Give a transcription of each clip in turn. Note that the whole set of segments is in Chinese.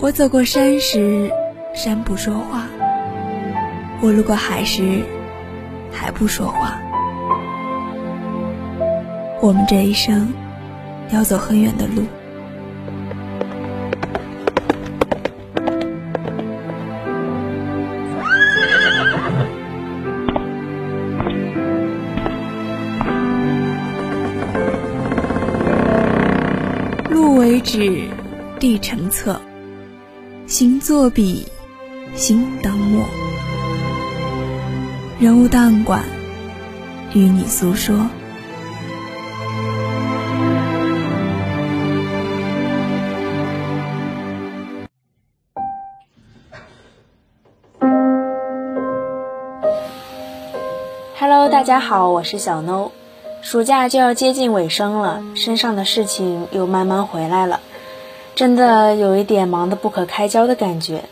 我走过山时，山不说话；我路过海时，海不说话。我们这一生要走很远的路，路为纸，地成册。心作笔，心当墨。人物档案馆，与你诉说。Hello，大家好，我是小 No。暑假就要接近尾声了，身上的事情又慢慢回来了。真的有一点忙得不可开交的感觉。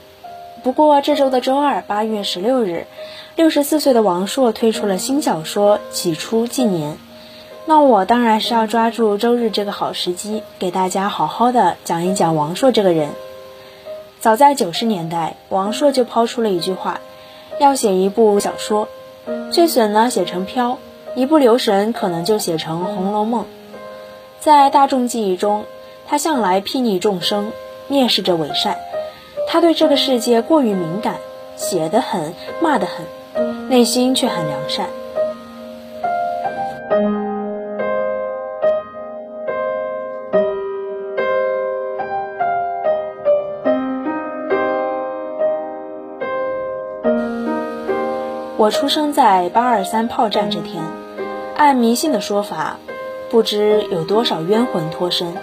不过这周的周二，八月十六日，六十四岁的王朔推出了新小说《起初纪年》。那我当然是要抓住周日这个好时机，给大家好好的讲一讲王朔这个人。早在九十年代，王朔就抛出了一句话：要写一部小说，最损呢写成飘，一不留神可能就写成《红楼梦》。在大众记忆中。他向来睥睨众生，蔑视着伪善。他对这个世界过于敏感，写得很，骂得很，内心却很良善。我出生在八二三炮战这天，按迷信的说法，不知有多少冤魂脱身。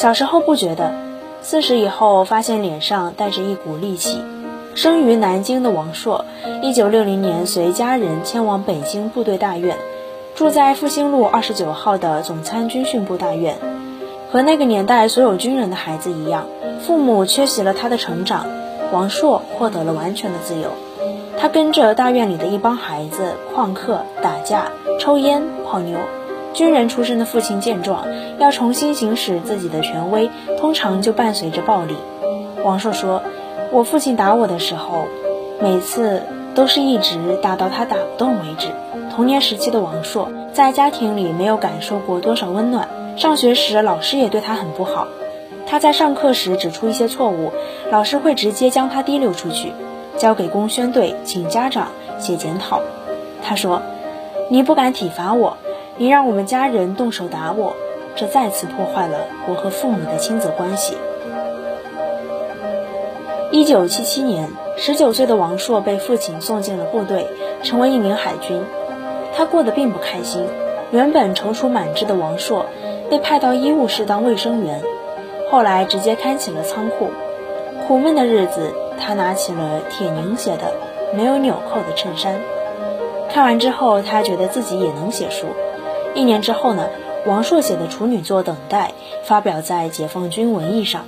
小时候不觉得，四十以后发现脸上带着一股戾气。生于南京的王朔，一九六零年随家人迁往北京部队大院，住在复兴路二十九号的总参军训部大院。和那个年代所有军人的孩子一样，父母缺席了他的成长，王朔获得了完全的自由。他跟着大院里的一帮孩子旷课、打架、抽烟、泡妞。军人出身的父亲见状，要重新行使自己的权威，通常就伴随着暴力。王朔说：“我父亲打我的时候，每次都是一直打到他打不动为止。”童年时期的王朔在家庭里没有感受过多少温暖，上学时老师也对他很不好。他在上课时指出一些错误，老师会直接将他提溜出去，交给公宣队请家长写检讨。他说：“你不敢体罚我。”你让我们家人动手打我，这再次破坏了我和父母的亲子关系。一九七七年，十九岁的王朔被父亲送进了部队，成为一名海军。他过得并不开心。原本踌躇满志的王朔，被派到医务室当卫生员，后来直接开起了仓库。苦闷的日子，他拿起了铁凝写的、没有纽扣的衬衫。看完之后，他觉得自己也能写书。一年之后呢，王朔写的处女作《等待》发表在《解放军文艺》上。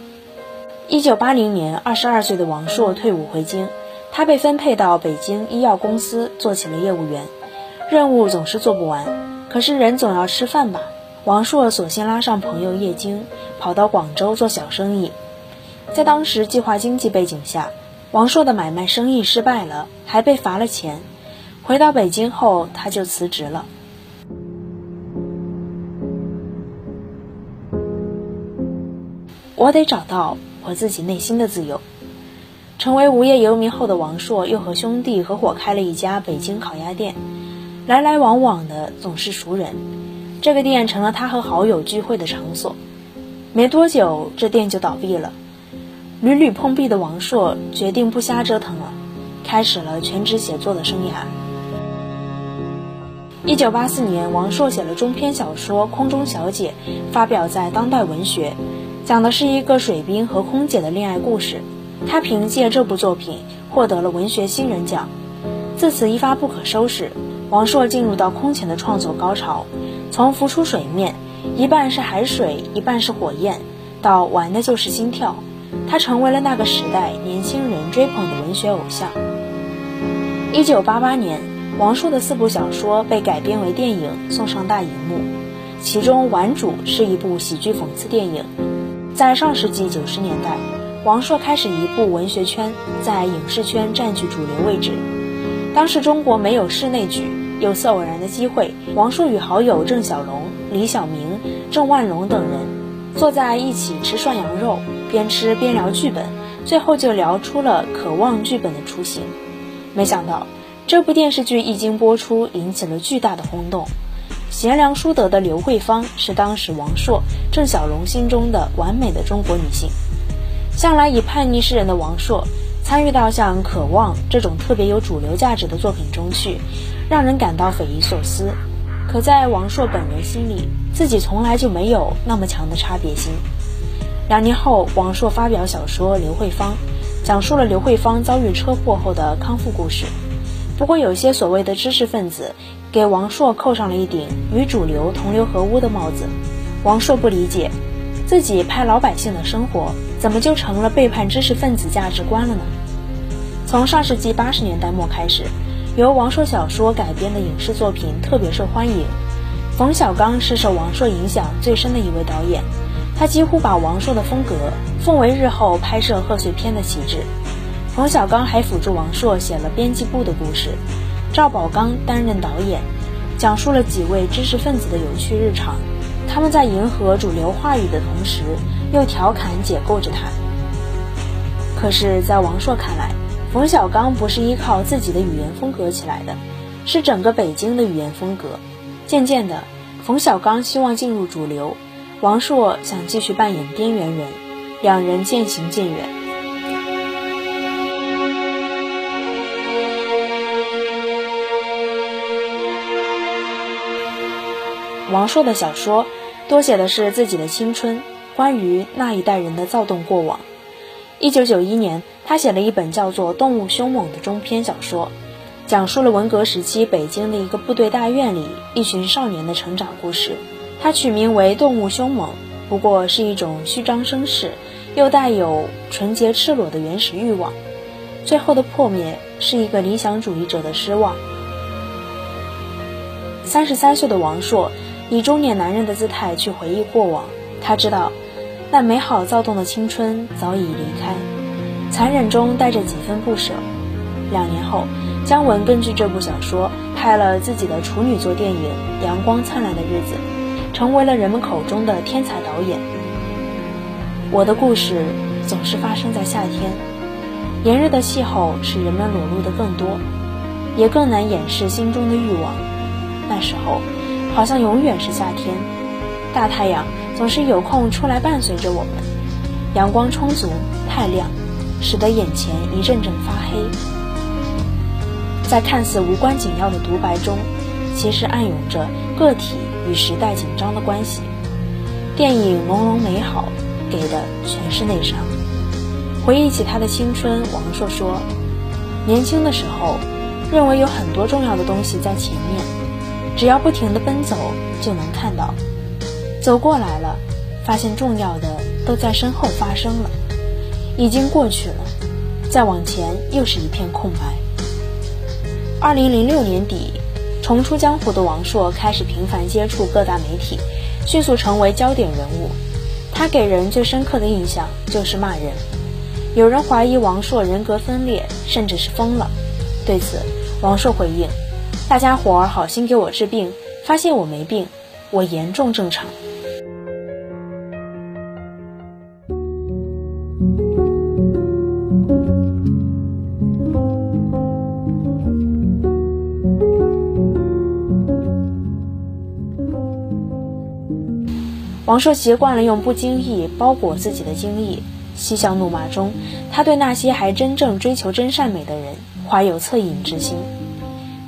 一九八零年，二十二岁的王朔退伍回京，他被分配到北京医药公司做起了业务员，任务总是做不完，可是人总要吃饭吧。王朔索性拉上朋友叶京，跑到广州做小生意。在当时计划经济背景下，王朔的买卖生意失败了，还被罚了钱。回到北京后，他就辞职了。我得找到我自己内心的自由。成为无业游民后的王朔，又和兄弟合伙开了一家北京烤鸭店，来来往往的总是熟人。这个店成了他和好友聚会的场所。没多久，这店就倒闭了。屡屡碰壁的王朔决定不瞎折腾了，开始了全职写作的生涯。一九八四年，王朔写了中篇小说《空中小姐》，发表在《当代文学》。讲的是一个水兵和空姐的恋爱故事。他凭借这部作品获得了文学新人奖，自此一发不可收拾。王朔进入到空前的创作高潮，从浮出水面，一半是海水，一半是火焰，到玩的就是心跳，他成为了那个时代年轻人追捧的文学偶像。一九八八年，王朔的四部小说被改编为电影，送上大荧幕。其中，《顽主》是一部喜剧讽刺电影。在上世纪九十年代，王朔开始一步文学圈，在影视圈占据主流位置。当时中国没有室内剧，有次偶然的机会，王朔与好友郑晓龙、李小明、郑万龙等人坐在一起吃涮羊肉，边吃边聊剧本，最后就聊出了《渴望》剧本的雏形。没想到，这部电视剧一经播出，引起了巨大的轰动。贤良淑德的刘慧芳是当时王朔、郑晓龙心中的完美的中国女性。向来以叛逆示人的王朔，参与到像《渴望》这种特别有主流价值的作品中去，让人感到匪夷所思。可在王朔本人心里，自己从来就没有那么强的差别心。两年后，王朔发表小说《刘慧芳》。讲述了刘慧芳遭遇车祸后的康复故事。不过，有些所谓的知识分子给王朔扣上了一顶与主流同流合污的帽子。王朔不理解，自己拍老百姓的生活，怎么就成了背叛知识分子价值观了呢？从上世纪八十年代末开始，由王朔小说改编的影视作品特别受欢迎。冯小刚是受王朔影响最深的一位导演。他几乎把王朔的风格奉为日后拍摄贺岁片的旗帜。冯小刚还辅助王朔写了《编辑部的故事》，赵宝刚担任导演，讲述了几位知识分子的有趣日常。他们在迎合主流话语的同时，又调侃解构着它。可是，在王朔看来，冯小刚不是依靠自己的语言风格起来的，是整个北京的语言风格。渐渐的，冯小刚希望进入主流。王朔想继续扮演边缘人，两人渐行渐远。王朔的小说多写的是自己的青春，关于那一代人的躁动过往。一九九一年，他写了一本叫做《动物凶猛》的中篇小说，讲述了文革时期北京的一个部队大院里一群少年的成长故事。他取名为《动物凶猛》，不过是一种虚张声势，又带有纯洁赤裸的原始欲望。最后的破灭是一个理想主义者的失望。三十三岁的王朔以中年男人的姿态去回忆过往，他知道那美好躁动的青春早已离开，残忍中带着几分不舍。两年后，姜文根据这部小说拍了自己的处女作电影《阳光灿烂的日子》。成为了人们口中的天才导演。我的故事总是发生在夏天，炎热的气候使人们裸露的更多，也更难掩饰心中的欲望。那时候，好像永远是夏天，大太阳总是有空出来伴随着我们，阳光充足，太亮，使得眼前一阵阵发黑。在看似无关紧要的独白中，其实暗涌着个体。与时代紧张的关系，电影朦胧美好，给的全是内伤。回忆起他的青春，王朔说：“年轻的时候，认为有很多重要的东西在前面，只要不停地奔走，就能看到。走过来了，发现重要的都在身后发生了，已经过去了，再往前又是一片空白。”二零零六年底。重出江湖的王朔开始频繁接触各大媒体，迅速成为焦点人物。他给人最深刻的印象就是骂人。有人怀疑王朔人格分裂，甚至是疯了。对此，王朔回应：“大家伙儿好心给我治病，发现我没病，我严重正常。”王朔习惯了用不经意包裹自己的经历，嬉笑怒骂中，他对那些还真正追求真善美的人怀有恻隐之心。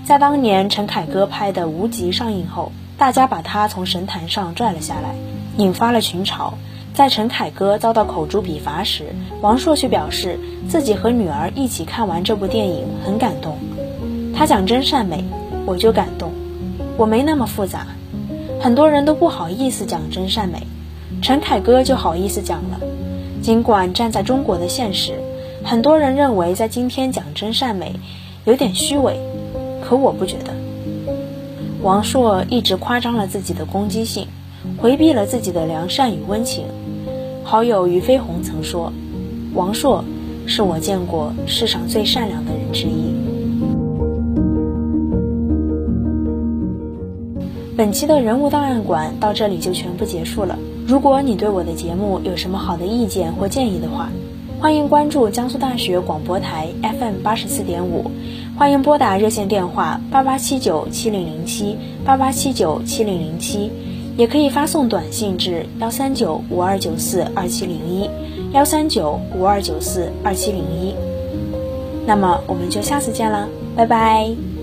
在当年陈凯歌拍的《无极》上映后，大家把他从神坛上拽了下来，引发了群嘲，在陈凯歌遭到口诛笔伐时，王朔却表示自己和女儿一起看完这部电影很感动。他讲真善美，我就感动。我没那么复杂，很多人都不好意思讲真善美，陈凯歌就好意思讲了。尽管站在中国的现实，很多人认为在今天讲真善美有点虚伪，可我不觉得。王朔一直夸张了自己的攻击性，回避了自己的良善与温情。好友俞飞鸿曾说：“王朔是我见过世上最善良的人之一。”本期的人物档案馆到这里就全部结束了。如果你对我的节目有什么好的意见或建议的话，欢迎关注江苏大学广播台 FM 八十四点五，欢迎拨打热线电话八八七九七零零七八八七九七零零七。也可以发送短信至幺三九五二九四二七零一，幺三九五二九四二七零一。那么我们就下次见了，拜拜。